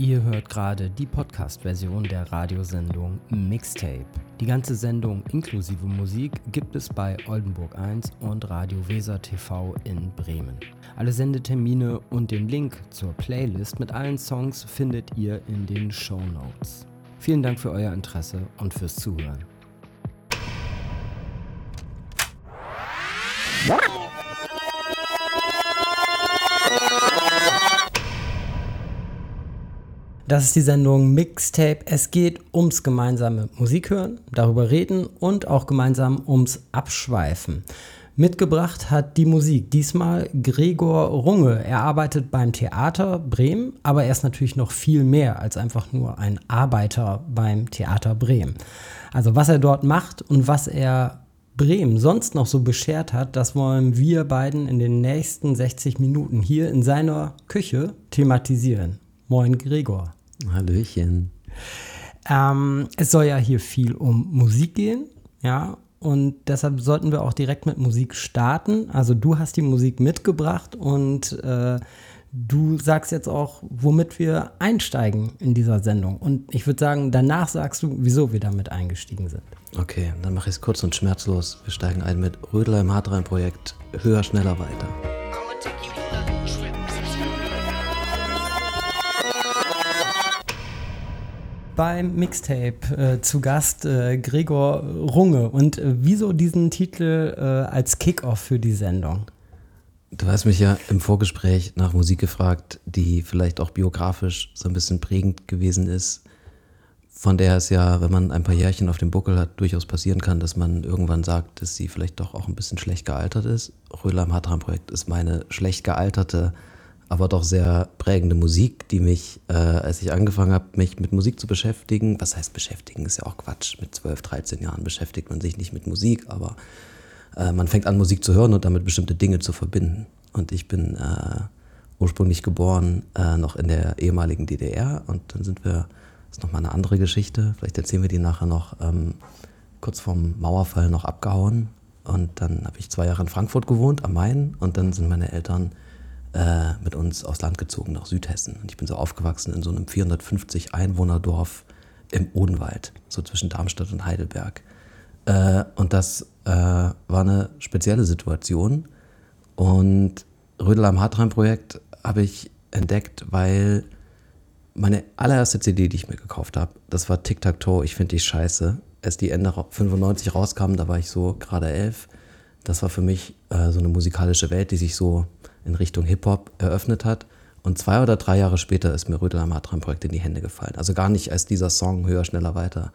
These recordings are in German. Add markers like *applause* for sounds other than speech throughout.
Ihr hört gerade die Podcast-Version der Radiosendung Mixtape. Die ganze Sendung inklusive Musik gibt es bei Oldenburg 1 und Radio Weser TV in Bremen. Alle Sendetermine und den Link zur Playlist mit allen Songs findet ihr in den Show Notes. Vielen Dank für euer Interesse und fürs Zuhören. Das ist die Sendung Mixtape. Es geht ums gemeinsame Musik hören, darüber reden und auch gemeinsam ums Abschweifen. Mitgebracht hat die Musik diesmal Gregor Runge. Er arbeitet beim Theater Bremen, aber er ist natürlich noch viel mehr als einfach nur ein Arbeiter beim Theater Bremen. Also was er dort macht und was er Bremen sonst noch so beschert hat, das wollen wir beiden in den nächsten 60 Minuten hier in seiner Küche thematisieren. Moin Gregor. Hallöchen. Ähm, es soll ja hier viel um Musik gehen, ja, und deshalb sollten wir auch direkt mit Musik starten. Also du hast die Musik mitgebracht und äh, du sagst jetzt auch, womit wir einsteigen in dieser Sendung. Und ich würde sagen, danach sagst du, wieso wir damit eingestiegen sind. Okay, dann mache ich es kurz und schmerzlos. Wir steigen ein mit Rödler im Hartrein-Projekt Höher, schneller, weiter. Beim Mixtape äh, zu Gast äh, Gregor Runge. Und äh, wieso diesen Titel äh, als Kickoff für die Sendung? Du hast mich ja im Vorgespräch nach Musik gefragt, die vielleicht auch biografisch so ein bisschen prägend gewesen ist, von der es ja, wenn man ein paar Jährchen auf dem Buckel hat, durchaus passieren kann, dass man irgendwann sagt, dass sie vielleicht doch auch ein bisschen schlecht gealtert ist. Röhler im Hartram-Projekt ist meine schlecht gealterte aber doch sehr prägende Musik, die mich, äh, als ich angefangen habe, mich mit Musik zu beschäftigen, was heißt beschäftigen, ist ja auch Quatsch, mit 12, 13 Jahren beschäftigt man sich nicht mit Musik, aber äh, man fängt an, Musik zu hören und damit bestimmte Dinge zu verbinden. Und ich bin äh, ursprünglich geboren äh, noch in der ehemaligen DDR und dann sind wir, das ist nochmal eine andere Geschichte, vielleicht erzählen wir die nachher noch, ähm, kurz vorm Mauerfall noch abgehauen und dann habe ich zwei Jahre in Frankfurt gewohnt, am Main und dann sind meine Eltern äh, mit uns aufs Land gezogen nach Südhessen. Und ich bin so aufgewachsen in so einem 450 Einwohnerdorf im Odenwald, so zwischen Darmstadt und Heidelberg. Äh, und das äh, war eine spezielle Situation. Und Rödel am Hartrein-Projekt habe ich entdeckt, weil meine allererste CD, die ich mir gekauft habe, das war Tic Tac Toe, ich finde die scheiße. Als die Ende 95 rauskam, da war ich so gerade elf. Das war für mich äh, so eine musikalische Welt, die sich so in Richtung Hip-Hop eröffnet hat. Und zwei oder drei Jahre später ist mir Rödel am Projekt in die Hände gefallen. Also gar nicht, als dieser Song Höher, Schneller, Weiter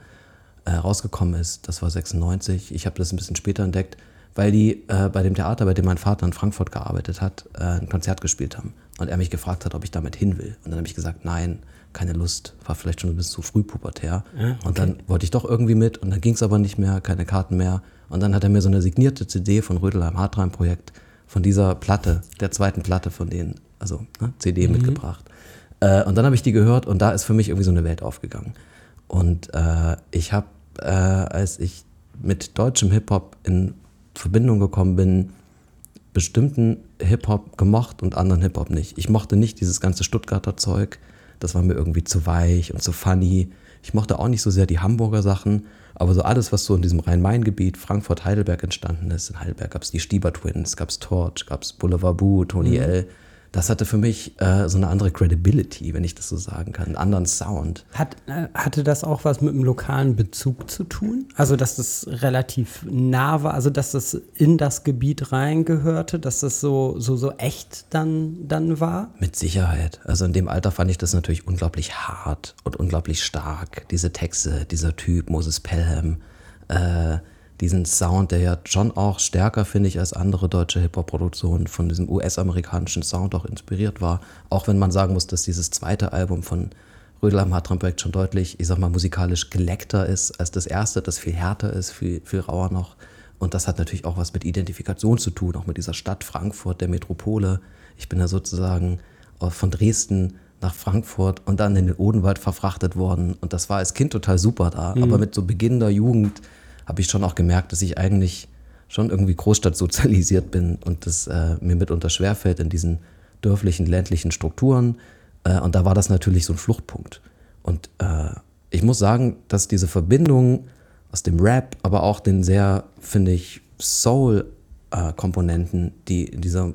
äh, rausgekommen ist. Das war 96. Ich habe das ein bisschen später entdeckt, weil die äh, bei dem Theater, bei dem mein Vater in Frankfurt gearbeitet hat, äh, ein Konzert gespielt haben. Und er mich gefragt hat, ob ich damit hin will. Und dann habe ich gesagt, nein, keine Lust. War vielleicht schon ein bisschen zu früh pubertär. Ja, okay. Und dann wollte ich doch irgendwie mit. Und dann ging es aber nicht mehr, keine Karten mehr. Und dann hat er mir so eine signierte CD von Rödel am Projekt von dieser Platte, der zweiten Platte von denen, also ne, CD mhm. mitgebracht. Äh, und dann habe ich die gehört und da ist für mich irgendwie so eine Welt aufgegangen. Und äh, ich habe, äh, als ich mit deutschem Hip-Hop in Verbindung gekommen bin, bestimmten Hip-Hop gemocht und anderen Hip-Hop nicht. Ich mochte nicht dieses ganze Stuttgarter Zeug. Das war mir irgendwie zu weich und zu funny. Ich mochte auch nicht so sehr die Hamburger Sachen. Aber so alles, was so in diesem Rhein-Main-Gebiet, Frankfurt, Heidelberg entstanden ist, in Heidelberg gab es die Stieber Twins, gab es Torch, gab es Boulevard Boo, Tony mhm. L., das hatte für mich äh, so eine andere Credibility, wenn ich das so sagen kann, einen anderen Sound. Hat, äh, hatte das auch was mit einem lokalen Bezug zu tun? Also, dass das relativ nah war, also dass das in das Gebiet reingehörte, dass das so, so, so echt dann, dann war? Mit Sicherheit. Also in dem Alter fand ich das natürlich unglaublich hart und unglaublich stark. Diese Texte, dieser Typ, Moses Pelham, äh, diesen Sound, der ja schon auch stärker, finde ich, als andere deutsche Hip-Hop-Produktionen von diesem US-amerikanischen Sound auch inspiriert war. Auch wenn man sagen muss, dass dieses zweite Album von Rödel am Hartram-Projekt schon deutlich, ich sag mal, musikalisch geleckter ist als das erste, das viel härter ist, viel, viel rauer noch. Und das hat natürlich auch was mit Identifikation zu tun, auch mit dieser Stadt Frankfurt, der Metropole. Ich bin da sozusagen von Dresden nach Frankfurt und dann in den Odenwald verfrachtet worden. Und das war als Kind total super da. Mhm. Aber mit so beginnender Jugend habe ich schon auch gemerkt, dass ich eigentlich schon irgendwie Großstadt sozialisiert bin und das äh, mir mitunter schwerfällt in diesen dörflichen, ländlichen Strukturen. Äh, und da war das natürlich so ein Fluchtpunkt. Und äh, ich muss sagen, dass diese Verbindung aus dem Rap, aber auch den sehr, finde ich, Soul-Komponenten, die in dieser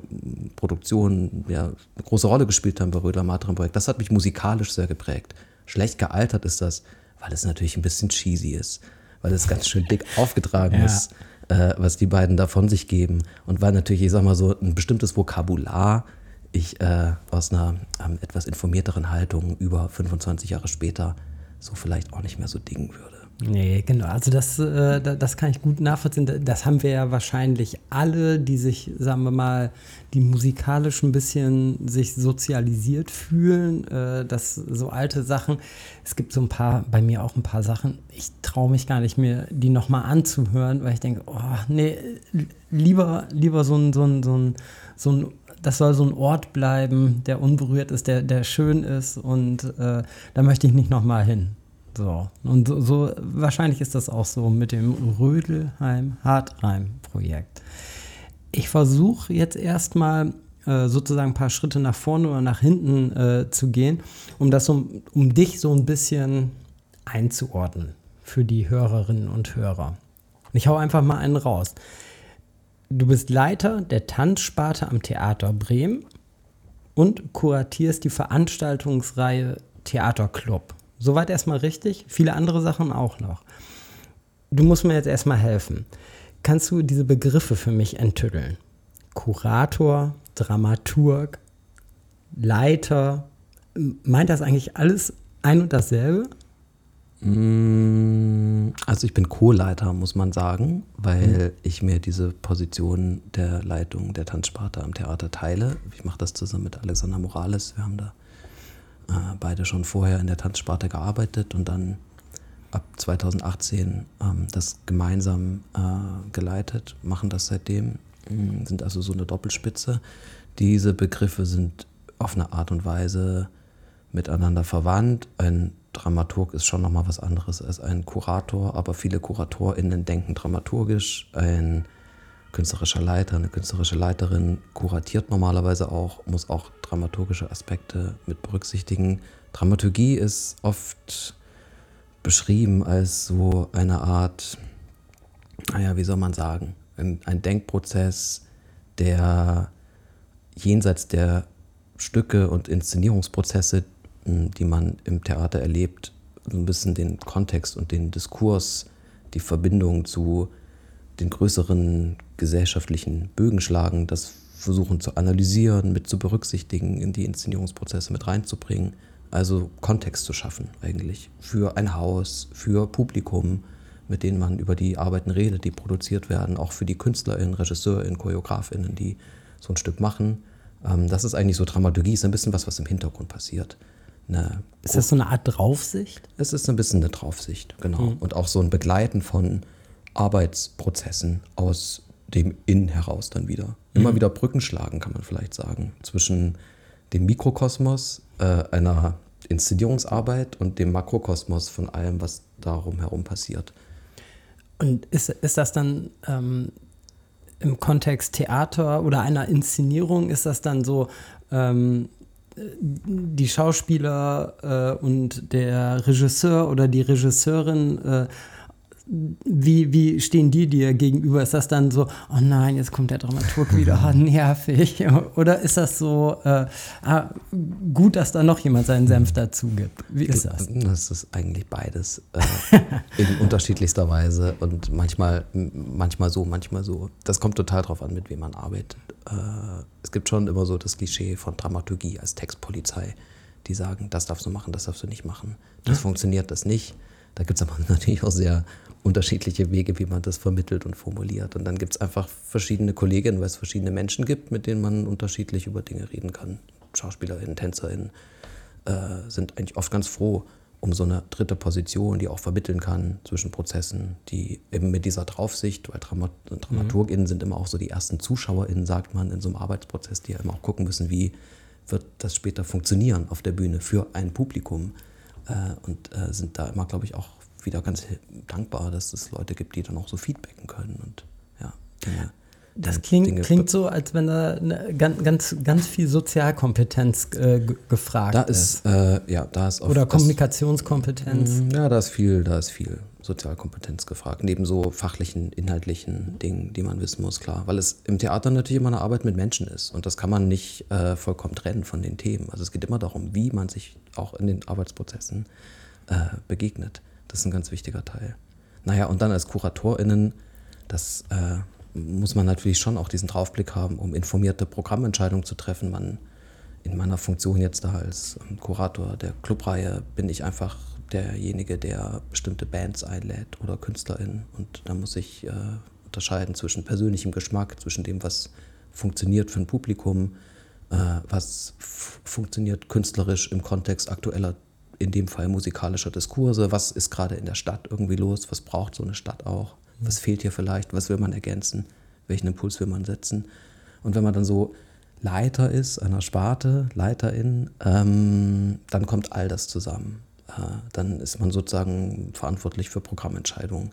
Produktion ja, eine große Rolle gespielt haben bei Röder Matram Projekt, das hat mich musikalisch sehr geprägt. Schlecht gealtert ist das, weil es natürlich ein bisschen cheesy ist, weil es ganz schön dick aufgetragen ja. ist, äh, was die beiden da von sich geben. Und weil natürlich, ich sag mal so, ein bestimmtes Vokabular ich äh, aus einer ähm, etwas informierteren Haltung über 25 Jahre später so vielleicht auch nicht mehr so dingen würde. Nee, genau. Also das, äh, das kann ich gut nachvollziehen. Das haben wir ja wahrscheinlich alle, die sich, sagen wir mal, die musikalisch ein bisschen sich sozialisiert fühlen. Äh, dass so alte Sachen, es gibt so ein paar, bei mir auch ein paar Sachen, ich traue mich gar nicht mehr, die nochmal anzuhören, weil ich denke, oh, nee, lieber, lieber so ein, so ein, so ein, so ein das soll so ein Ort bleiben, der unberührt ist, der, der schön ist und äh, da möchte ich nicht nochmal hin. So, und so, so, wahrscheinlich ist das auch so mit dem Rödelheim-Hartheim-Projekt. Ich versuche jetzt erstmal äh, sozusagen ein paar Schritte nach vorne oder nach hinten äh, zu gehen, um das um, um dich so ein bisschen einzuordnen für die Hörerinnen und Hörer. Ich hau einfach mal einen raus. Du bist Leiter der Tanzsparte am Theater Bremen und kuratierst die Veranstaltungsreihe Theaterclub. Soweit erstmal richtig. Viele andere Sachen auch noch. Du musst mir jetzt erstmal helfen. Kannst du diese Begriffe für mich enttüddeln? Kurator, Dramaturg, Leiter. Meint das eigentlich alles ein und dasselbe? Mm, also ich bin Co-Leiter, muss man sagen, weil mhm. ich mir diese Position der Leitung der Tanzsparte am Theater teile. Ich mache das zusammen mit Alexander Morales. Wir haben da äh, beide schon vorher in der Tanzsparte gearbeitet und dann ab 2018 ähm, das gemeinsam äh, geleitet, machen das seitdem, äh, sind also so eine Doppelspitze. Diese Begriffe sind auf eine Art und Weise miteinander verwandt. Ein Dramaturg ist schon nochmal was anderes als ein Kurator, aber viele KuratorInnen denken dramaturgisch. Ein künstlerischer Leiter, eine künstlerische Leiterin kuratiert normalerweise auch, muss auch dramaturgische Aspekte mit berücksichtigen. Dramaturgie ist oft beschrieben als so eine Art, naja, wie soll man sagen, ein, ein Denkprozess, der jenseits der Stücke und Inszenierungsprozesse, die man im Theater erlebt, so ein bisschen den Kontext und den Diskurs, die Verbindung zu den größeren gesellschaftlichen Bögen schlagen, das versuchen zu analysieren, mit zu berücksichtigen, in die Inszenierungsprozesse mit reinzubringen. Also Kontext zu schaffen eigentlich für ein Haus, für Publikum, mit denen man über die Arbeiten redet, die produziert werden, auch für die KünstlerInnen, RegisseurInnen, ChoreografInnen, die so ein Stück machen. Ähm, das ist eigentlich so Dramaturgie, ist ein bisschen was, was im Hintergrund passiert. Eine ist das so eine Art Draufsicht? Es ist ein bisschen eine Draufsicht, genau. Mhm. Und auch so ein Begleiten von Arbeitsprozessen aus dem Innen heraus dann wieder. Immer mhm. wieder Brücken schlagen, kann man vielleicht sagen, zwischen dem Mikrokosmos äh, einer Inszenierungsarbeit und dem Makrokosmos von allem, was darum herum passiert. Und ist, ist das dann ähm, im Kontext Theater oder einer Inszenierung, ist das dann so, ähm, die Schauspieler äh, und der Regisseur oder die Regisseurin äh, wie, wie stehen die dir gegenüber? Ist das dann so, oh nein, jetzt kommt der Dramaturg wieder, oh, *laughs* nervig? Oder ist das so, äh, ah, gut, dass da noch jemand seinen Senf dazu gibt? Wie ist das? Das ist eigentlich beides äh, *laughs* in unterschiedlichster Weise und manchmal, manchmal so, manchmal so. Das kommt total drauf an, mit wem man arbeitet. Äh, es gibt schon immer so das Klischee von Dramaturgie als Textpolizei, die sagen, das darfst du machen, das darfst du nicht machen. Das ja. funktioniert, das nicht. Da gibt es aber *laughs* natürlich auch sehr unterschiedliche Wege, wie man das vermittelt und formuliert. Und dann gibt es einfach verschiedene Kolleginnen, weil es verschiedene Menschen gibt, mit denen man unterschiedlich über Dinge reden kann. SchauspielerInnen, TänzerInnen äh, sind eigentlich oft ganz froh um so eine dritte Position, die auch vermitteln kann zwischen Prozessen, die eben mit dieser Draufsicht, weil Dramat DramaturgInnen sind immer auch so die ersten ZuschauerInnen, sagt man, in so einem Arbeitsprozess, die ja immer auch gucken müssen, wie wird das später funktionieren auf der Bühne für ein Publikum. Äh, und äh, sind da immer, glaube ich, auch wieder ganz dankbar, dass es Leute gibt, die dann auch so feedbacken können und ja, Dinge Das klingt, klingt so, als wenn da eine, ganz, ganz, ganz viel Sozialkompetenz äh, gefragt da ist. Äh, ja, da ist Oder Kommunikationskompetenz. Das, ja, da ist viel, da ist viel Sozialkompetenz gefragt. Neben so fachlichen, inhaltlichen Dingen, die man wissen muss, klar. Weil es im Theater natürlich immer eine Arbeit mit Menschen ist. Und das kann man nicht äh, vollkommen trennen von den Themen. Also es geht immer darum, wie man sich auch in den Arbeitsprozessen äh, begegnet. Das ist ein ganz wichtiger Teil. Naja, und dann als KuratorInnen, das äh, muss man natürlich schon auch diesen Draufblick haben, um informierte Programmentscheidungen zu treffen. Man, in meiner Funktion jetzt da als ähm, Kurator der Clubreihe bin ich einfach derjenige, der bestimmte Bands einlädt oder KünstlerInnen. Und da muss ich äh, unterscheiden zwischen persönlichem Geschmack, zwischen dem, was funktioniert für ein Publikum, äh, was funktioniert künstlerisch im Kontext aktueller, in dem Fall musikalischer Diskurse, was ist gerade in der Stadt irgendwie los, was braucht so eine Stadt auch was fehlt hier vielleicht, was will man ergänzen, welchen Impuls will man setzen. Und wenn man dann so Leiter ist einer Sparte, Leiterin, ähm, dann kommt all das zusammen. Äh, dann ist man sozusagen verantwortlich für Programmentscheidungen.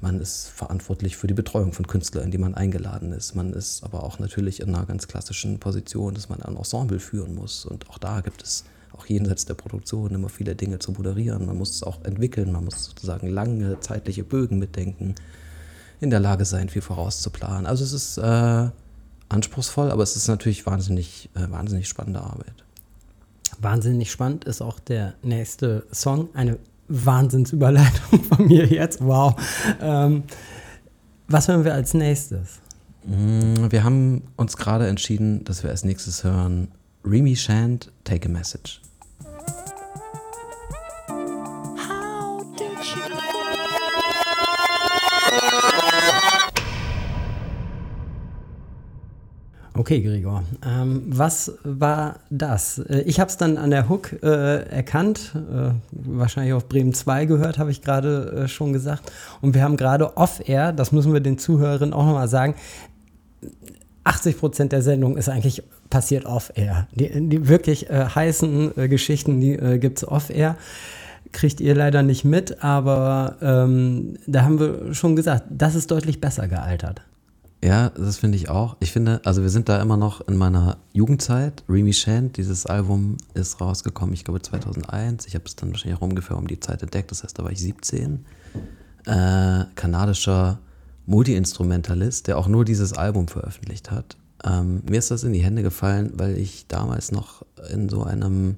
Man ist verantwortlich für die Betreuung von Künstlern, in die man eingeladen ist. Man ist aber auch natürlich in einer ganz klassischen Position, dass man ein Ensemble führen muss. Und auch da gibt es auch jenseits der Produktion immer viele Dinge zu moderieren. Man muss es auch entwickeln, man muss sozusagen lange zeitliche Bögen mitdenken, in der Lage sein, viel vorauszuplanen. Also es ist äh, anspruchsvoll, aber es ist natürlich wahnsinnig, äh, wahnsinnig spannende Arbeit. Wahnsinnig spannend ist auch der nächste Song. Eine Wahnsinnsüberleitung von mir jetzt. Wow. Ähm, was hören wir als nächstes? Mm, wir haben uns gerade entschieden, dass wir als nächstes hören Remy Shand, Take a Message. Okay, Gregor. Ähm, was war das? Äh, ich habe es dann an der Hook äh, erkannt, äh, wahrscheinlich auf Bremen 2 gehört, habe ich gerade äh, schon gesagt. Und wir haben gerade off-air, das müssen wir den Zuhörerinnen auch nochmal sagen, 80 Prozent der Sendung ist eigentlich passiert off-air. Die, die, wirklich äh, heißen äh, Geschichten, die gibt es off-air kriegt ihr leider nicht mit, aber ähm, da haben wir schon gesagt, das ist deutlich besser gealtert. Ja, das finde ich auch. Ich finde, also wir sind da immer noch in meiner Jugendzeit. Remy Shand, dieses Album ist rausgekommen, ich glaube 2001. Ich habe es dann wahrscheinlich auch ungefähr um die Zeit entdeckt, das heißt, da war ich 17. Äh, kanadischer Multi-Instrumentalist, der auch nur dieses Album veröffentlicht hat. Ähm, mir ist das in die Hände gefallen, weil ich damals noch in so einem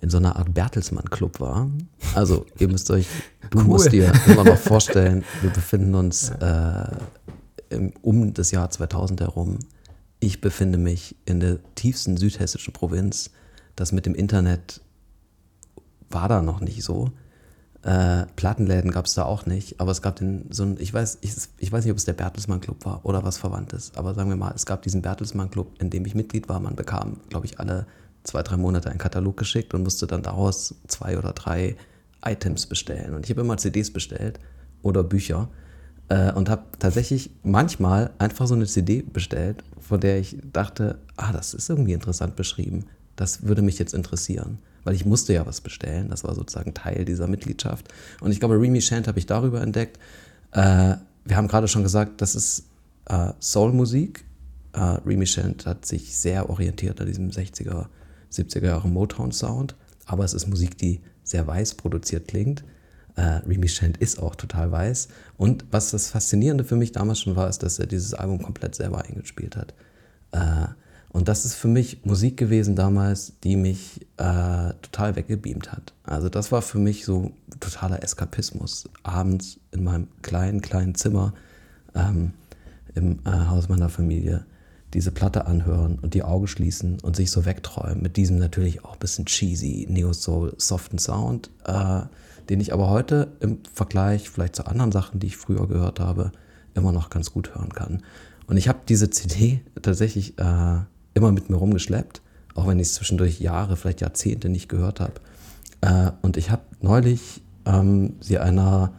in so einer Art Bertelsmann-Club war. Also, ihr müsst euch, du cool. musst dir *laughs* immer noch vorstellen, wir befinden uns äh, um das Jahr 2000 herum. Ich befinde mich in der tiefsten südhessischen Provinz. Das mit dem Internet war da noch nicht so. Äh, Plattenläden gab es da auch nicht, aber es gab den, so ein, ich weiß, ich, ich weiß nicht, ob es der Bertelsmann Club war oder was Verwandtes, aber sagen wir mal, es gab diesen Bertelsmann Club, in dem ich Mitglied war. Man bekam, glaube ich, alle zwei, drei Monate einen Katalog geschickt und musste dann daraus zwei oder drei Items bestellen. Und ich habe immer CDs bestellt oder Bücher äh, und habe tatsächlich manchmal einfach so eine CD bestellt, von der ich dachte, ah, das ist irgendwie interessant beschrieben. Das würde mich jetzt interessieren, weil ich musste ja was bestellen. Das war sozusagen Teil dieser Mitgliedschaft. Und ich glaube, Remy Shant habe ich darüber entdeckt. Äh, wir haben gerade schon gesagt, das ist äh, Soul-Musik. Äh, Remy Shant hat sich sehr orientiert an diesem 60er, 70er Jahre Motown-Sound. Aber es ist Musik, die sehr weiß produziert klingt äh, Remy Shant ist auch total weiß. Und was das Faszinierende für mich damals schon war, ist, dass er dieses Album komplett selber eingespielt hat. Äh, und das ist für mich Musik gewesen damals, die mich äh, total weggebeamt hat. Also das war für mich so totaler Eskapismus. Abends in meinem kleinen, kleinen Zimmer ähm, im äh, Haus meiner Familie diese Platte anhören und die Augen schließen und sich so wegträumen mit diesem natürlich auch ein bisschen cheesy, Neo-Soul, soften Sound. Äh, den ich aber heute im Vergleich vielleicht zu anderen Sachen, die ich früher gehört habe, immer noch ganz gut hören kann. Und ich habe diese CD tatsächlich äh, immer mit mir rumgeschleppt, auch wenn ich es zwischendurch Jahre, vielleicht Jahrzehnte nicht gehört habe. Äh, und ich habe neulich ähm, sie einer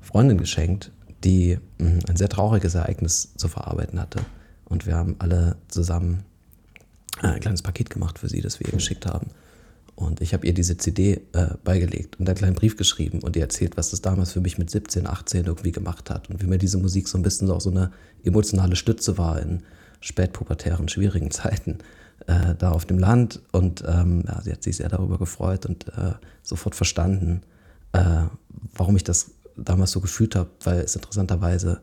Freundin geschenkt, die mh, hm, ein sehr trauriges Ereignis zu verarbeiten hatte. Und wir haben alle zusammen äh, ein kleines Paket gemacht für sie, das wir ihr geschickt haben. Und ich habe ihr diese CD äh, beigelegt und einen kleinen Brief geschrieben und ihr erzählt, was das damals für mich mit 17, 18 irgendwie gemacht hat und wie mir diese Musik so ein bisschen auch so eine emotionale Stütze war in spätpubertären, schwierigen Zeiten äh, da auf dem Land. Und ähm, ja, sie hat sich sehr darüber gefreut und äh, sofort verstanden, äh, warum ich das damals so gefühlt habe, weil es interessanterweise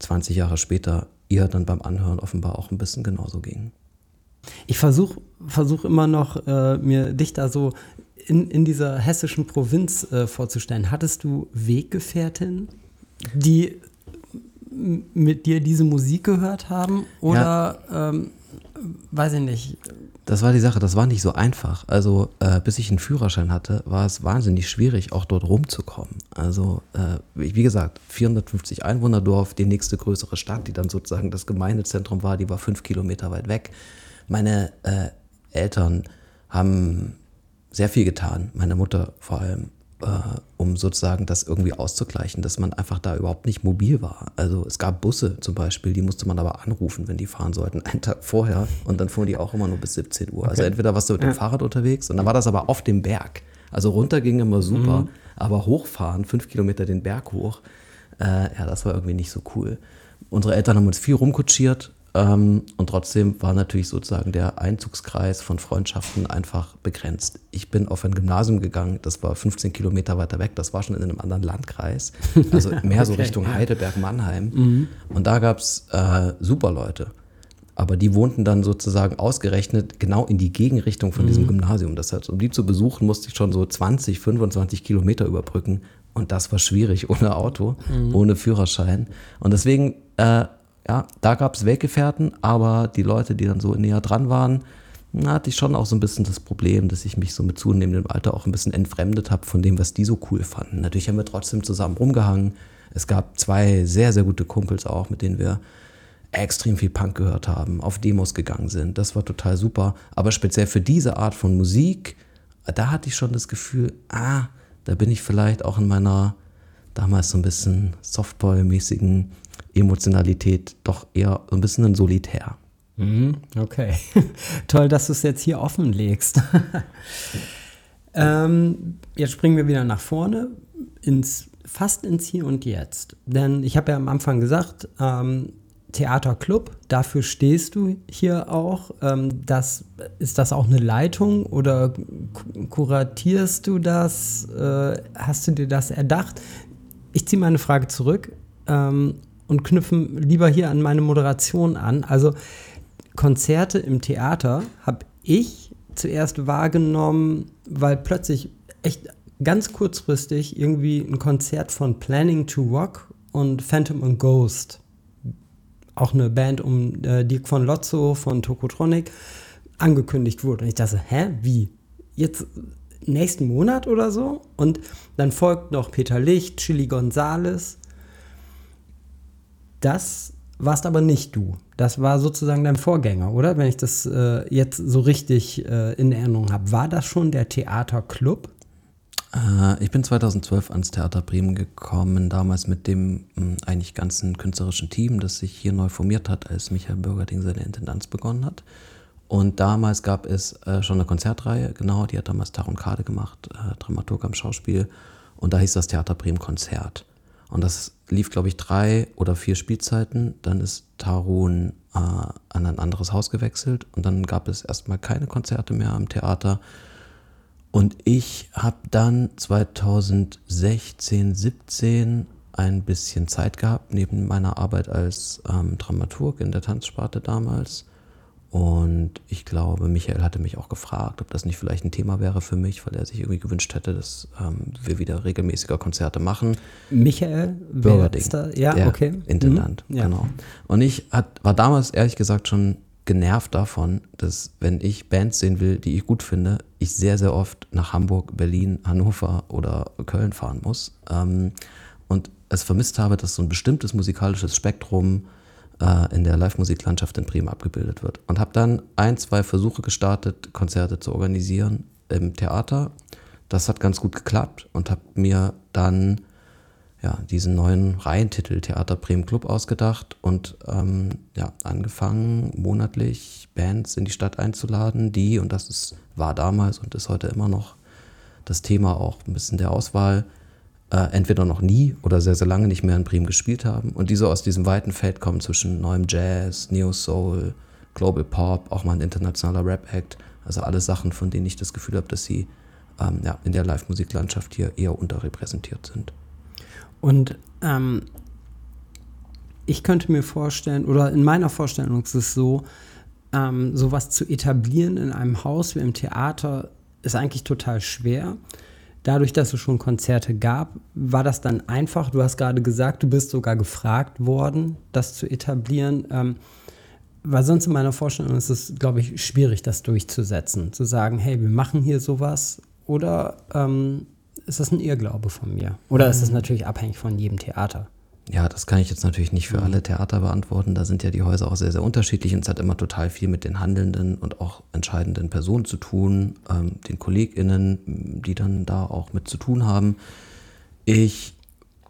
20 Jahre später ihr dann beim Anhören offenbar auch ein bisschen genauso ging. Ich versuche versuch immer noch, äh, mir dich da so in, in dieser hessischen Provinz äh, vorzustellen. Hattest du Weggefährtin, die mit dir diese Musik gehört haben? Oder, ja. ähm, weiß ich nicht. Das war die Sache, das war nicht so einfach. Also, äh, bis ich einen Führerschein hatte, war es wahnsinnig schwierig, auch dort rumzukommen. Also, äh, wie gesagt, 450 Einwohnerdorf, die nächste größere Stadt, die dann sozusagen das Gemeindezentrum war, die war fünf Kilometer weit weg. Meine äh, Eltern haben sehr viel getan, meine Mutter vor allem, äh, um sozusagen das irgendwie auszugleichen, dass man einfach da überhaupt nicht mobil war. Also es gab Busse zum Beispiel, die musste man aber anrufen, wenn die fahren sollten, einen Tag vorher und dann fuhren die auch immer nur bis 17 Uhr. Also okay. Also entweder warst du mit dem ja. Fahrrad unterwegs und dann war das aber auf dem Berg. Also runter ging immer super, mhm. aber hochfahren, fünf Kilometer den Berg hoch, äh, ja, das war irgendwie nicht so cool. Unsere Eltern haben uns viel rumkutschiert, und trotzdem war natürlich sozusagen der Einzugskreis von Freundschaften einfach begrenzt. Ich bin auf ein Gymnasium gegangen, das war 15 Kilometer weiter weg, das war schon in einem anderen Landkreis, also *laughs* mehr okay, so Richtung Heidelberg, Mannheim. Mhm. Und da gab es äh, super Leute. Aber die wohnten dann sozusagen ausgerechnet genau in die Gegenrichtung von mhm. diesem Gymnasium. Das heißt, um die zu besuchen, musste ich schon so 20, 25 Kilometer überbrücken. Und das war schwierig *laughs* ohne Auto, mhm. ohne Führerschein. Und deswegen äh, ja, da gab es Weggefährten, aber die Leute, die dann so näher dran waren, da hatte ich schon auch so ein bisschen das Problem, dass ich mich so mit zunehmendem Alter auch ein bisschen entfremdet habe von dem, was die so cool fanden. Natürlich haben wir trotzdem zusammen rumgehangen. Es gab zwei sehr, sehr gute Kumpels auch, mit denen wir extrem viel Punk gehört haben, auf Demos gegangen sind. Das war total super. Aber speziell für diese Art von Musik, da hatte ich schon das Gefühl, ah, da bin ich vielleicht auch in meiner damals so ein bisschen Softboy-mäßigen Emotionalität doch eher ein bisschen ein Solitär. Mhm, okay. *laughs* Toll, dass du es jetzt hier offenlegst. *laughs* ähm, jetzt springen wir wieder nach vorne, ins, fast ins Hier und Jetzt. Denn ich habe ja am Anfang gesagt, ähm, Theaterclub, dafür stehst du hier auch. Ähm, das, ist das auch eine Leitung oder kuratierst du das? Äh, hast du dir das erdacht? Ich ziehe meine Frage zurück. Ähm, und knüpfen lieber hier an meine Moderation an. Also Konzerte im Theater habe ich zuerst wahrgenommen, weil plötzlich echt ganz kurzfristig irgendwie ein Konzert von Planning to Rock und Phantom and Ghost, auch eine Band um äh, Dirk von Lotzo von Tokotronic, angekündigt wurde. Und ich dachte, hä, wie? Jetzt nächsten Monat oder so? Und dann folgt noch Peter Licht, Chili Gonzales das warst aber nicht du. Das war sozusagen dein Vorgänger, oder? Wenn ich das äh, jetzt so richtig äh, in Erinnerung habe. War das schon der Theaterclub? Äh, ich bin 2012 ans Theater Bremen gekommen, damals mit dem hm, eigentlich ganzen künstlerischen Team, das sich hier neu formiert hat, als Michael Bürgerding seine Intendanz begonnen hat. Und damals gab es äh, schon eine Konzertreihe, genau, die hat damals Taron Kade gemacht, äh, Dramaturg am Schauspiel. Und da hieß das Theater Bremen Konzert. Und das lief, glaube ich, drei oder vier Spielzeiten. Dann ist Tarun äh, an ein anderes Haus gewechselt und dann gab es erstmal keine Konzerte mehr am Theater. Und ich habe dann 2016, 17 ein bisschen Zeit gehabt, neben meiner Arbeit als ähm, Dramaturg in der Tanzsparte damals und ich glaube, Michael hatte mich auch gefragt, ob das nicht vielleicht ein Thema wäre für mich, weil er sich irgendwie gewünscht hätte, dass ähm, wir wieder regelmäßiger Konzerte machen. Michael Bürgerding, ja, der okay. Intendant, mhm. ja. genau. Und ich hat, war damals ehrlich gesagt schon genervt davon, dass wenn ich Bands sehen will, die ich gut finde, ich sehr, sehr oft nach Hamburg, Berlin, Hannover oder Köln fahren muss. Ähm, und es vermisst habe, dass so ein bestimmtes musikalisches Spektrum äh, in der Live-Musiklandschaft in Bremen abgebildet wird. Und habe dann ein, zwei Versuche gestartet, Konzerte zu organisieren im Theater. Das hat ganz gut geklappt und habe mir dann ja, diesen neuen Reihentitel Theater Bremen Club ausgedacht und ähm, ja, angefangen, monatlich Bands in die Stadt einzuladen, die, und das ist, war damals und ist heute immer noch das Thema auch ein bisschen der Auswahl, entweder noch nie oder sehr, sehr lange nicht mehr in Bremen gespielt haben und die so aus diesem weiten Feld kommen zwischen neuem Jazz, Neo Soul, Global Pop, auch mal ein internationaler Rap-Act, also alle Sachen, von denen ich das Gefühl habe, dass sie ähm, ja, in der Live-Musiklandschaft hier eher unterrepräsentiert sind. Und ähm, ich könnte mir vorstellen, oder in meiner Vorstellung ist es so, ähm, sowas zu etablieren in einem Haus wie im Theater ist eigentlich total schwer. Dadurch, dass es schon Konzerte gab, war das dann einfach. Du hast gerade gesagt, du bist sogar gefragt worden, das zu etablieren. Ähm, weil sonst in meiner Vorstellung ist es, glaube ich, schwierig, das durchzusetzen. Zu sagen, hey, wir machen hier sowas. Oder ähm, ist das ein Irrglaube von mir? Oder ist das mhm. natürlich abhängig von jedem Theater? Ja, das kann ich jetzt natürlich nicht für mhm. alle Theater beantworten. Da sind ja die Häuser auch sehr, sehr unterschiedlich und es hat immer total viel mit den handelnden und auch entscheidenden Personen zu tun, ähm, den KollegInnen, die dann da auch mit zu tun haben. Ich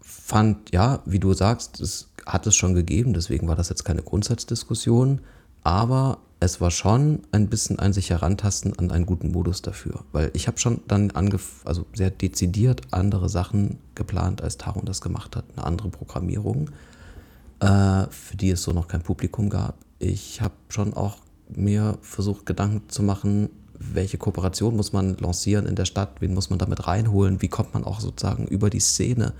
fand, ja, wie du sagst, es hat es schon gegeben, deswegen war das jetzt keine Grundsatzdiskussion, aber es war schon ein bisschen ein sich herantasten an einen guten Modus dafür, weil ich habe schon dann angef also sehr dezidiert andere Sachen geplant, als Taron das gemacht hat, eine andere Programmierung, äh, für die es so noch kein Publikum gab. Ich habe schon auch mir versucht, Gedanken zu machen, welche Kooperation muss man lancieren in der Stadt, wen muss man damit reinholen, wie kommt man auch sozusagen über die Szene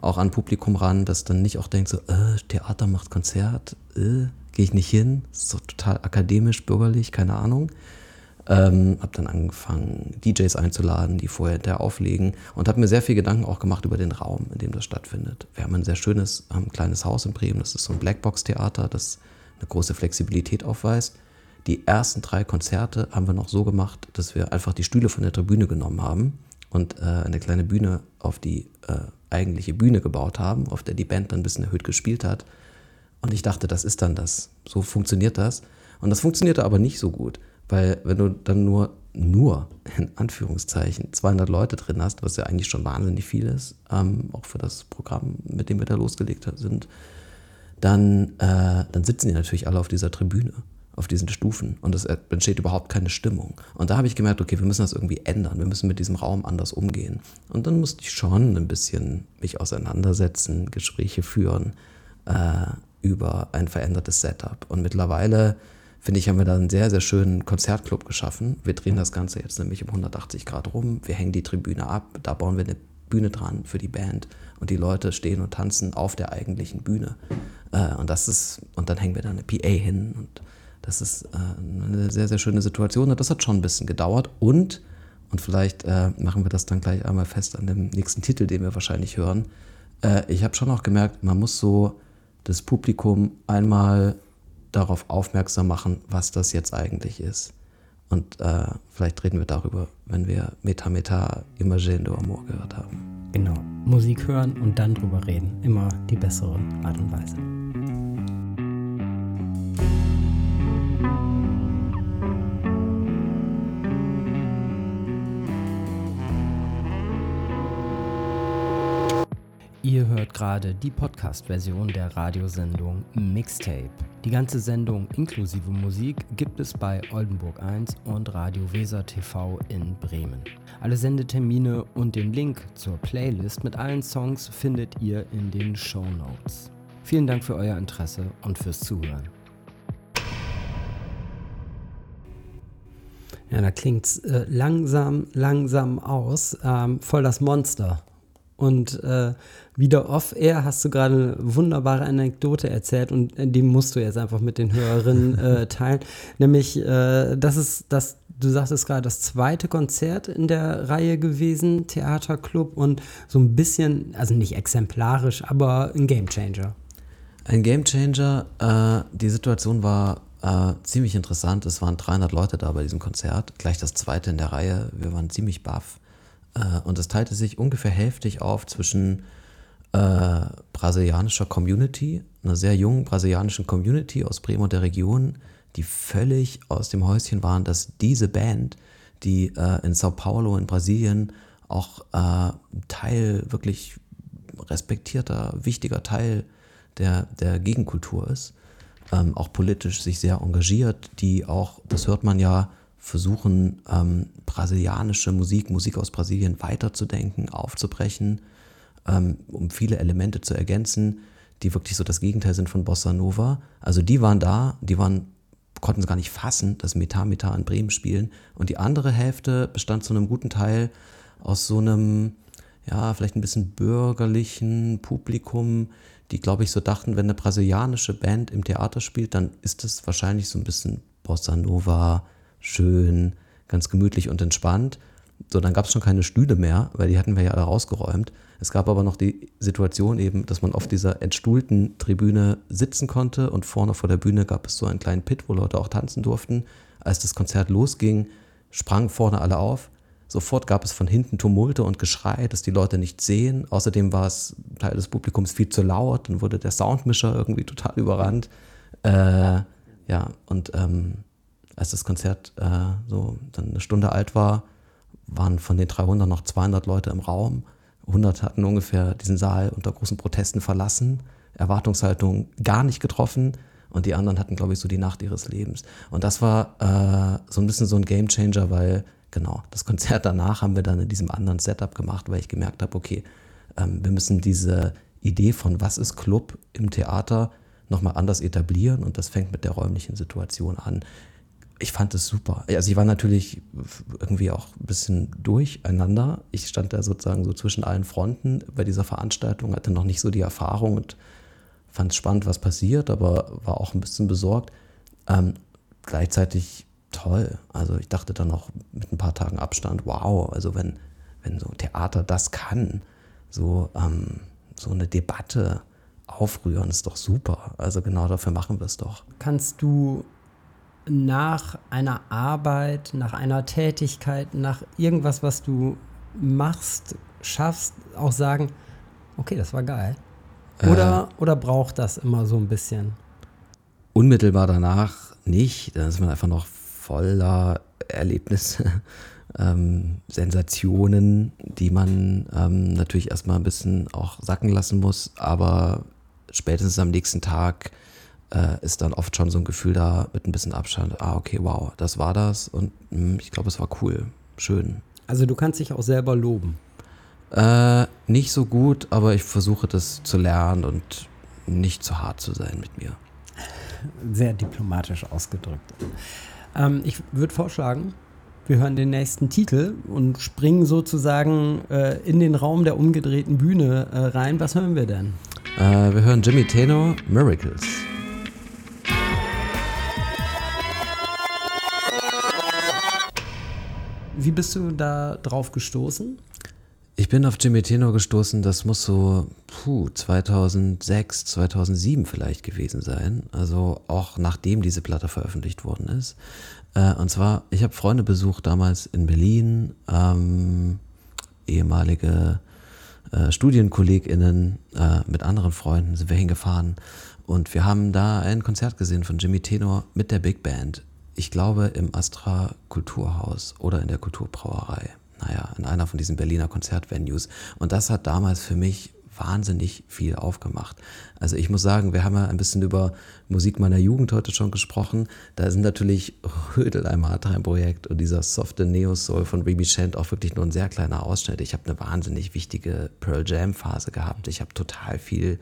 auch an Publikum ran, das dann nicht auch denkt so, äh, Theater macht Konzert, äh, gehe ich nicht hin, ist so total akademisch, bürgerlich, keine Ahnung. Ähm, habe dann angefangen, DJs einzuladen, die vorher der auflegen und habe mir sehr viel Gedanken auch gemacht über den Raum, in dem das stattfindet. Wir haben ein sehr schönes, haben ein kleines Haus in Bremen, das ist so ein Blackbox-Theater, das eine große Flexibilität aufweist. Die ersten drei Konzerte haben wir noch so gemacht, dass wir einfach die Stühle von der Tribüne genommen haben und äh, eine kleine Bühne auf die äh, eigentliche Bühne gebaut haben, auf der die Band dann ein bisschen erhöht gespielt hat und ich dachte, das ist dann das. So funktioniert das. Und das funktionierte aber nicht so gut, weil wenn du dann nur, nur in Anführungszeichen 200 Leute drin hast, was ja eigentlich schon wahnsinnig viel ist, ähm, auch für das Programm, mit dem wir da losgelegt sind, dann, äh, dann sitzen die natürlich alle auf dieser Tribüne, auf diesen Stufen und es entsteht überhaupt keine Stimmung. Und da habe ich gemerkt, okay, wir müssen das irgendwie ändern, wir müssen mit diesem Raum anders umgehen. Und dann musste ich schon ein bisschen mich auseinandersetzen, Gespräche führen, äh, über ein verändertes Setup. Und mittlerweile, finde ich, haben wir da einen sehr, sehr schönen Konzertclub geschaffen. Wir drehen das Ganze jetzt nämlich um 180 Grad rum. Wir hängen die Tribüne ab, da bauen wir eine Bühne dran für die Band und die Leute stehen und tanzen auf der eigentlichen Bühne. Äh, und das ist, und dann hängen wir da eine PA hin und das ist äh, eine sehr, sehr schöne Situation. Und das hat schon ein bisschen gedauert und, und vielleicht äh, machen wir das dann gleich einmal fest an dem nächsten Titel, den wir wahrscheinlich hören. ich habe schon auch gemerkt, man muss so das Publikum einmal darauf aufmerksam machen, was das jetzt eigentlich ist. Und äh, vielleicht reden wir darüber, wenn wir Meta Meta Imagendo Amor gehört haben. Genau, Musik hören und dann drüber reden. Immer die bessere Art und Weise. Ihr hört gerade die Podcast-Version der Radiosendung Mixtape. Die ganze Sendung inklusive Musik gibt es bei Oldenburg 1 und Radio Weser TV in Bremen. Alle Sendetermine und den Link zur Playlist mit allen Songs findet ihr in den Show Notes. Vielen Dank für euer Interesse und fürs Zuhören. Ja, da klingt es äh, langsam, langsam aus. Ähm, voll das Monster. Und äh, wieder off-air hast du gerade eine wunderbare Anekdote erzählt und äh, die musst du jetzt einfach mit den Hörerinnen *laughs* äh, teilen. Nämlich, äh, das ist das, du sagtest gerade, das zweite Konzert in der Reihe gewesen, Theaterclub und so ein bisschen, also nicht exemplarisch, aber ein Gamechanger. Ein Gamechanger. Äh, die Situation war äh, ziemlich interessant. Es waren 300 Leute da bei diesem Konzert, gleich das zweite in der Reihe. Wir waren ziemlich baff. Äh, und es teilte sich ungefähr hälftig auf zwischen äh, brasilianischer Community, einer sehr jungen brasilianischen Community aus Bremen und der Region, die völlig aus dem Häuschen waren, dass diese Band, die äh, in Sao Paulo in Brasilien auch äh, Teil wirklich respektierter, wichtiger Teil der, der Gegenkultur ist, ähm, auch politisch sich sehr engagiert, die auch, das hört man ja, versuchen, ähm, brasilianische Musik, Musik aus Brasilien weiterzudenken, aufzubrechen, ähm, um viele Elemente zu ergänzen, die wirklich so das Gegenteil sind von Bossa Nova. Also die waren da, die waren konnten es gar nicht fassen, dass Meta Meta in Bremen spielen. Und die andere Hälfte bestand zu einem guten Teil aus so einem, ja, vielleicht ein bisschen bürgerlichen Publikum, die, glaube ich, so dachten, wenn eine brasilianische Band im Theater spielt, dann ist das wahrscheinlich so ein bisschen Bossa Nova, schön, ganz gemütlich und entspannt. So, dann gab es schon keine Stühle mehr, weil die hatten wir ja alle rausgeräumt. Es gab aber noch die Situation eben, dass man auf dieser entstuhlten Tribüne sitzen konnte und vorne vor der Bühne gab es so einen kleinen Pit, wo Leute auch tanzen durften. Als das Konzert losging, sprangen vorne alle auf. Sofort gab es von hinten Tumulte und Geschrei, dass die Leute nicht sehen. Außerdem war es Teil des Publikums viel zu laut und wurde der Soundmischer irgendwie total überrannt. Äh, ja, und ähm, als das Konzert äh, so dann eine Stunde alt war, waren von den 300 noch 200 Leute im Raum. 100 hatten ungefähr diesen Saal unter großen Protesten verlassen, Erwartungshaltung gar nicht getroffen und die anderen hatten, glaube ich, so die Nacht ihres Lebens. Und das war äh, so ein bisschen so ein Gamechanger, weil genau, das Konzert danach haben wir dann in diesem anderen Setup gemacht, weil ich gemerkt habe, okay, ähm, wir müssen diese Idee von was ist Club im Theater nochmal anders etablieren und das fängt mit der räumlichen Situation an ich fand es super. Also ich war natürlich irgendwie auch ein bisschen durcheinander. Ich stand da sozusagen so zwischen allen Fronten bei dieser Veranstaltung, hatte noch nicht so die Erfahrung und fand es spannend, was passiert, aber war auch ein bisschen besorgt. Ähm, gleichzeitig toll. Also ich dachte dann noch mit ein paar Tagen Abstand, wow, also wenn, wenn so Theater das kann, so, ähm, so eine Debatte aufrühren, ist doch super. Also genau dafür machen wir es doch. Kannst du nach einer Arbeit, nach einer Tätigkeit, nach irgendwas, was du machst, schaffst, auch sagen, okay, das war geil? Oder, äh, oder braucht das immer so ein bisschen? Unmittelbar danach nicht. Dann ist man einfach noch voller Erlebnisse, *laughs* ähm, Sensationen, die man ähm, natürlich erstmal ein bisschen auch sacken lassen muss. Aber spätestens am nächsten Tag äh, ist dann oft schon so ein Gefühl da mit ein bisschen Abstand, ah, okay, wow, das war das und mh, hm, ich glaube, es war cool, schön. Also du kannst dich auch selber loben. Äh, nicht so gut, aber ich versuche das zu lernen und nicht zu hart zu sein mit mir. Sehr diplomatisch ausgedrückt. Ähm, ich würde vorschlagen, wir hören den nächsten Titel und springen sozusagen äh, in den Raum der umgedrehten Bühne äh, rein. Was hören wir denn? Äh, wir hören Jimmy Tenor, Miracles. Wie bist du da drauf gestoßen? Ich bin auf Jimmy Tenor gestoßen, das muss so puh, 2006, 2007 vielleicht gewesen sein. Also auch nachdem diese Platte veröffentlicht worden ist. Äh, und zwar, ich habe Freunde besucht damals in Berlin, ähm, ehemalige äh, StudienkollegInnen äh, mit anderen Freunden sind wir hingefahren und wir haben da ein Konzert gesehen von Jimmy Tenor mit der Big Band ich glaube, im Astra Kulturhaus oder in der Kulturbrauerei. Naja, in einer von diesen Berliner Konzertvenues. Und das hat damals für mich wahnsinnig viel aufgemacht. Also ich muss sagen, wir haben ja ein bisschen über Musik meiner Jugend heute schon gesprochen. Da sind natürlich Rödel ein Martrein-Projekt und dieser softe Neo-Soul von Remy Shant auch wirklich nur ein sehr kleiner Ausschnitt. Ich habe eine wahnsinnig wichtige Pearl Jam-Phase gehabt. Ich habe total viel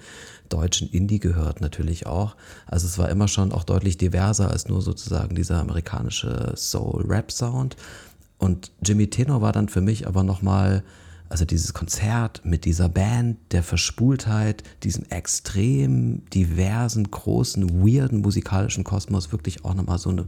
deutschen Indie gehört natürlich auch. Also es war immer schon auch deutlich diverser als nur sozusagen dieser amerikanische Soul-Rap-Sound. Und Jimmy Tenor war dann für mich aber nochmal, also dieses Konzert mit dieser Band, der Verspultheit, diesem extrem diversen, großen, weirden musikalischen Kosmos wirklich auch nochmal so, eine,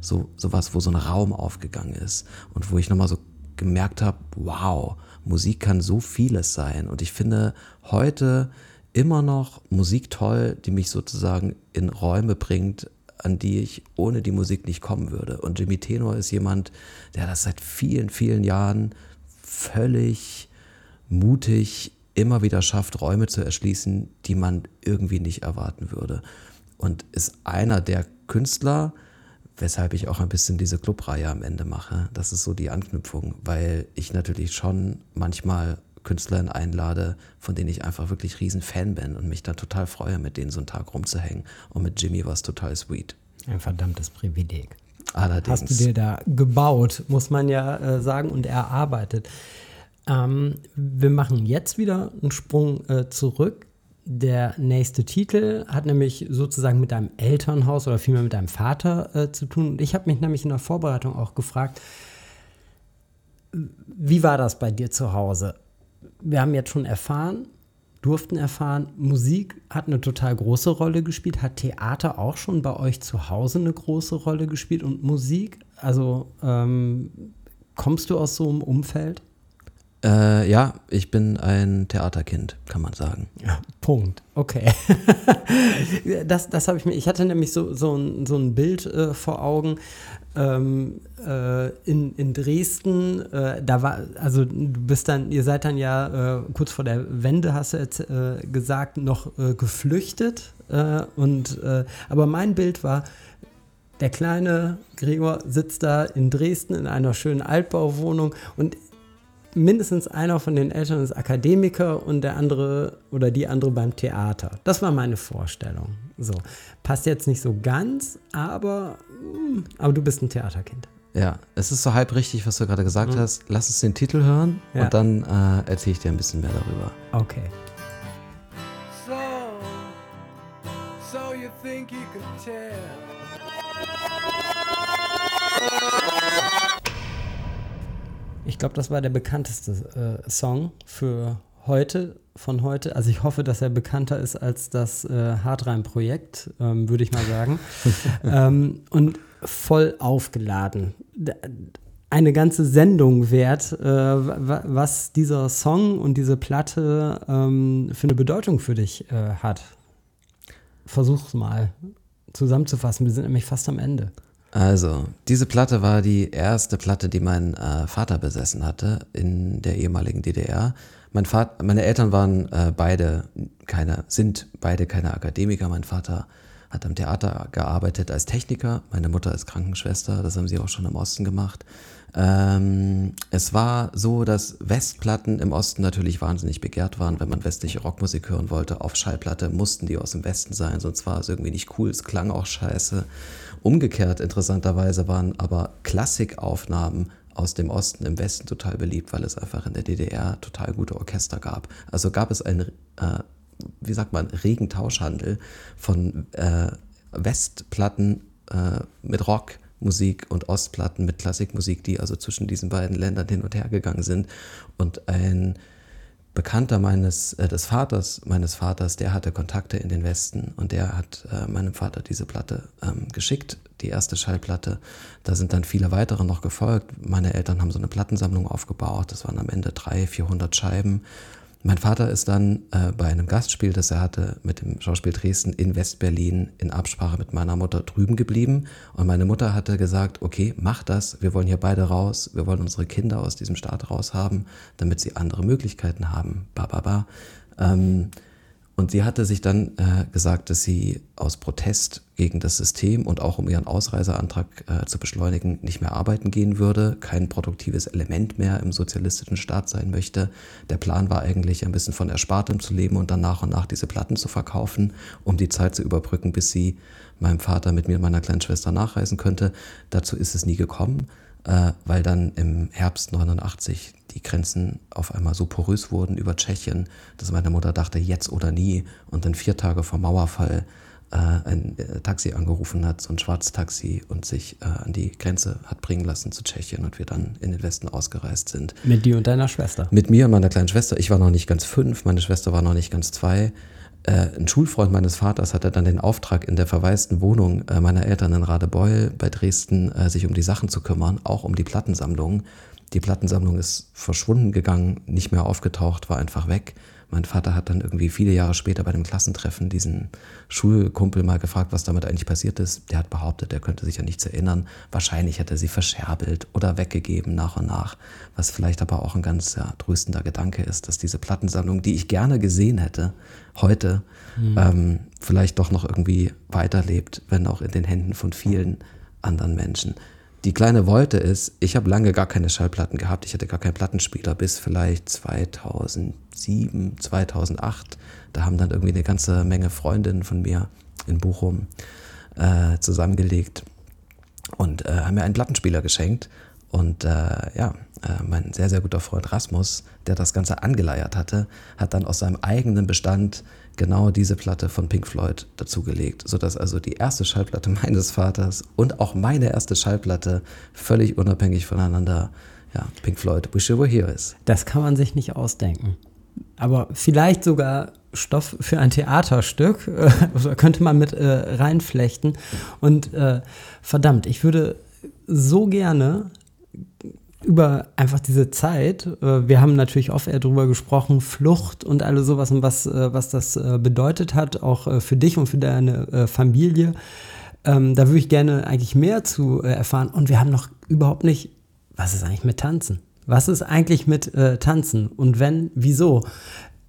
so, so was, wo so ein Raum aufgegangen ist und wo ich nochmal so gemerkt habe, wow, Musik kann so vieles sein. Und ich finde heute immer noch Musik toll, die mich sozusagen in Räume bringt, an die ich ohne die Musik nicht kommen würde. Und Jimmy Tenor ist jemand, der das seit vielen, vielen Jahren völlig mutig immer wieder schafft, Räume zu erschließen, die man irgendwie nicht erwarten würde. Und ist einer der Künstler, weshalb ich auch ein bisschen diese Clubreihe am Ende mache. Das ist so die Anknüpfung, weil ich natürlich schon manchmal KünstlerInnen einlade, von denen ich einfach wirklich riesen Fan bin und mich da total freue, mit denen so einen Tag rumzuhängen. Und mit Jimmy war es total sweet. Ein verdammtes Privileg. Allerdings. Hast du dir da gebaut, muss man ja äh, sagen, und erarbeitet. Ähm, wir machen jetzt wieder einen Sprung äh, zurück. Der nächste Titel hat nämlich sozusagen mit deinem Elternhaus oder vielmehr mit deinem Vater äh, zu tun. Ich habe mich nämlich in der Vorbereitung auch gefragt, wie war das bei dir zu Hause? Wir haben jetzt schon erfahren, durften erfahren, Musik hat eine total große Rolle gespielt. Hat Theater auch schon bei euch zu Hause eine große Rolle gespielt und Musik? Also ähm, kommst du aus so einem Umfeld? Äh, ja, ich bin ein Theaterkind, kann man sagen. Ja, Punkt. Okay. *laughs* das das habe ich mir. Ich hatte nämlich so, so, ein, so ein Bild äh, vor Augen. Ähm, äh, in, in Dresden, äh, da war, also du bist dann, ihr seid dann ja äh, kurz vor der Wende, hast du jetzt äh, gesagt, noch geflüchtet. und aber mein Bild war, der kleine Gregor sitzt da in Dresden in einer schönen Altbauwohnung und mindestens einer von den Eltern ist Akademiker und der andere oder die andere beim Theater. Das war meine Vorstellung. So. Passt jetzt nicht so ganz, aber, aber du bist ein Theaterkind. Ja, es ist so halb richtig, was du gerade gesagt mhm. hast. Lass uns den Titel hören ja. und dann äh, erzähle ich dir ein bisschen mehr darüber. Okay. So, so you think you could tell Ich glaube, das war der bekannteste äh, Song für heute, von heute. Also ich hoffe, dass er bekannter ist als das äh, Hardrein-Projekt, ähm, würde ich mal sagen. *laughs* ähm, und voll aufgeladen. Eine ganze Sendung wert, äh, was dieser Song und diese Platte ähm, für eine Bedeutung für dich äh, hat. Versuch's mal zusammenzufassen. Wir sind nämlich fast am Ende. Also, diese Platte war die erste Platte, die mein äh, Vater besessen hatte in der ehemaligen DDR. Mein Vater, meine Eltern waren äh, beide keine, sind beide keine Akademiker. Mein Vater hat am Theater gearbeitet als Techniker, meine Mutter als Krankenschwester, das haben sie auch schon im Osten gemacht. Ähm, es war so, dass Westplatten im Osten natürlich wahnsinnig begehrt waren. Wenn man westliche Rockmusik hören wollte auf Schallplatte, mussten die aus dem Westen sein, sonst war es irgendwie nicht cool, es klang auch scheiße. Umgekehrt interessanterweise waren aber Klassikaufnahmen aus dem Osten im Westen total beliebt, weil es einfach in der DDR total gute Orchester gab. Also gab es einen, äh, wie sagt man, regen Tauschhandel von äh, Westplatten äh, mit Rockmusik und Ostplatten mit Klassikmusik, die also zwischen diesen beiden Ländern hin und her gegangen sind. Und ein Bekannter meines, äh, des Vaters, meines Vaters, der hatte Kontakte in den Westen und der hat äh, meinem Vater diese Platte ähm, geschickt, die erste Schallplatte. Da sind dann viele weitere noch gefolgt. Meine Eltern haben so eine Plattensammlung aufgebaut. Das waren am Ende 300, 400 Scheiben. Mein Vater ist dann äh, bei einem Gastspiel, das er hatte mit dem Schauspiel Dresden in Westberlin in Absprache mit meiner Mutter drüben geblieben. Und meine Mutter hatte gesagt, okay, mach das, wir wollen hier beide raus, wir wollen unsere Kinder aus diesem Staat raushaben, damit sie andere Möglichkeiten haben. Ba, ba, ba. Ähm, und sie hatte sich dann äh, gesagt, dass sie aus Protest gegen das System und auch um ihren Ausreiseantrag äh, zu beschleunigen, nicht mehr arbeiten gehen würde, kein produktives Element mehr im sozialistischen Staat sein möchte. Der Plan war eigentlich, ein bisschen von Erspartem zu leben und dann nach und nach diese Platten zu verkaufen, um die Zeit zu überbrücken, bis sie meinem Vater mit mir und meiner kleinen Schwester nachreisen könnte. Dazu ist es nie gekommen, äh, weil dann im Herbst 89 die Grenzen auf einmal so porös wurden über Tschechien, dass meine Mutter dachte, jetzt oder nie. Und dann vier Tage vor Mauerfall äh, ein äh, Taxi angerufen hat, so ein Schwarztaxi, und sich äh, an die Grenze hat bringen lassen zu Tschechien und wir dann in den Westen ausgereist sind. Mit dir und deiner Schwester? Mit mir und meiner kleinen Schwester. Ich war noch nicht ganz fünf, meine Schwester war noch nicht ganz zwei. Äh, ein Schulfreund meines Vaters hatte dann den Auftrag, in der verwaisten Wohnung äh, meiner Eltern in Radebeul bei Dresden sich um die Sachen zu kümmern, auch um die Plattensammlung. Die Plattensammlung ist verschwunden gegangen, nicht mehr aufgetaucht, war einfach weg. Mein Vater hat dann irgendwie viele Jahre später bei dem Klassentreffen diesen Schulkumpel mal gefragt, was damit eigentlich passiert ist. Der hat behauptet, er könnte sich an nichts erinnern. Wahrscheinlich hat er sie verscherbelt oder weggegeben nach und nach. Was vielleicht aber auch ein ganz ja, tröstender Gedanke ist, dass diese Plattensammlung, die ich gerne gesehen hätte, heute mhm. ähm, vielleicht doch noch irgendwie weiterlebt, wenn auch in den Händen von vielen anderen Menschen. Die kleine Wolte ist, ich habe lange gar keine Schallplatten gehabt. Ich hatte gar keinen Plattenspieler bis vielleicht 2007, 2008. Da haben dann irgendwie eine ganze Menge Freundinnen von mir in Bochum äh, zusammengelegt und äh, haben mir einen Plattenspieler geschenkt. Und äh, ja, äh, mein sehr, sehr guter Freund Rasmus, der das Ganze angeleiert hatte, hat dann aus seinem eigenen Bestand genau diese Platte von Pink Floyd dazugelegt, sodass also die erste Schallplatte *laughs* meines Vaters und auch meine erste Schallplatte völlig unabhängig voneinander, ja, Pink Floyd, Wish You Were Here ist. Das kann man sich nicht ausdenken. Aber vielleicht sogar Stoff für ein Theaterstück *laughs* äh, könnte man mit äh, reinflechten. Und äh, verdammt, ich würde so gerne über einfach diese Zeit, äh, wir haben natürlich oft eher drüber gesprochen, Flucht und alles sowas und was, äh, was das äh, bedeutet hat, auch für dich und für deine Familie. Ähm, da würde ich gerne eigentlich mehr zu erfahren. Und wir haben noch überhaupt nicht, was ist eigentlich mit Tanzen? Was ist eigentlich mit Tanzen? Und wenn, wieso?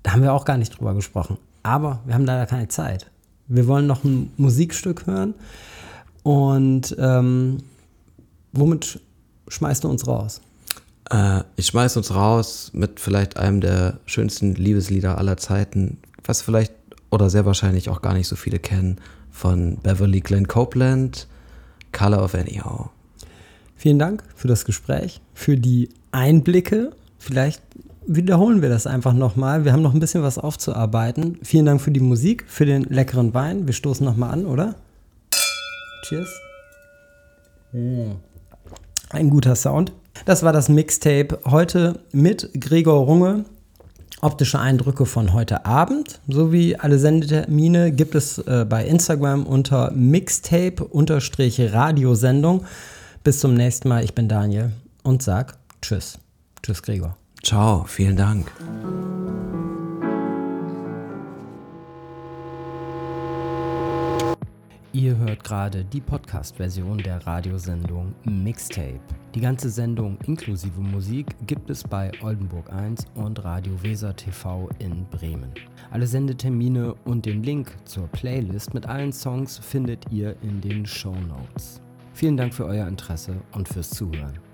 Da haben wir auch gar nicht drüber gesprochen. Aber wir haben leider keine Zeit. Wir wollen noch ein Musikstück hören. Und ähm, womit schmeißt du uns raus? Äh, ich schmeiß uns raus mit vielleicht einem der schönsten Liebeslieder aller Zeiten, was vielleicht oder sehr wahrscheinlich auch gar nicht so viele kennen, von Beverly Glenn Copeland, Color of Anyhow. Vielen Dank für das Gespräch, für die Einblicke. Vielleicht wiederholen wir das einfach nochmal. Wir haben noch ein bisschen was aufzuarbeiten. Vielen Dank für die Musik, für den leckeren Wein. Wir stoßen nochmal an, oder? Cheers. Mm. Ein guter Sound. Das war das Mixtape heute mit Gregor Runge. Optische Eindrücke von heute Abend sowie alle Sendetermine gibt es äh, bei Instagram unter Mixtape-Radiosendung. Bis zum nächsten Mal. Ich bin Daniel und sag Tschüss. Tschüss, Gregor. Ciao, vielen Dank. Hört gerade die Podcast-Version der Radiosendung Mixtape. Die ganze Sendung inklusive Musik gibt es bei Oldenburg 1 und Radio Weser TV in Bremen. Alle Sendetermine und den Link zur Playlist mit allen Songs findet ihr in den Show Notes. Vielen Dank für euer Interesse und fürs Zuhören.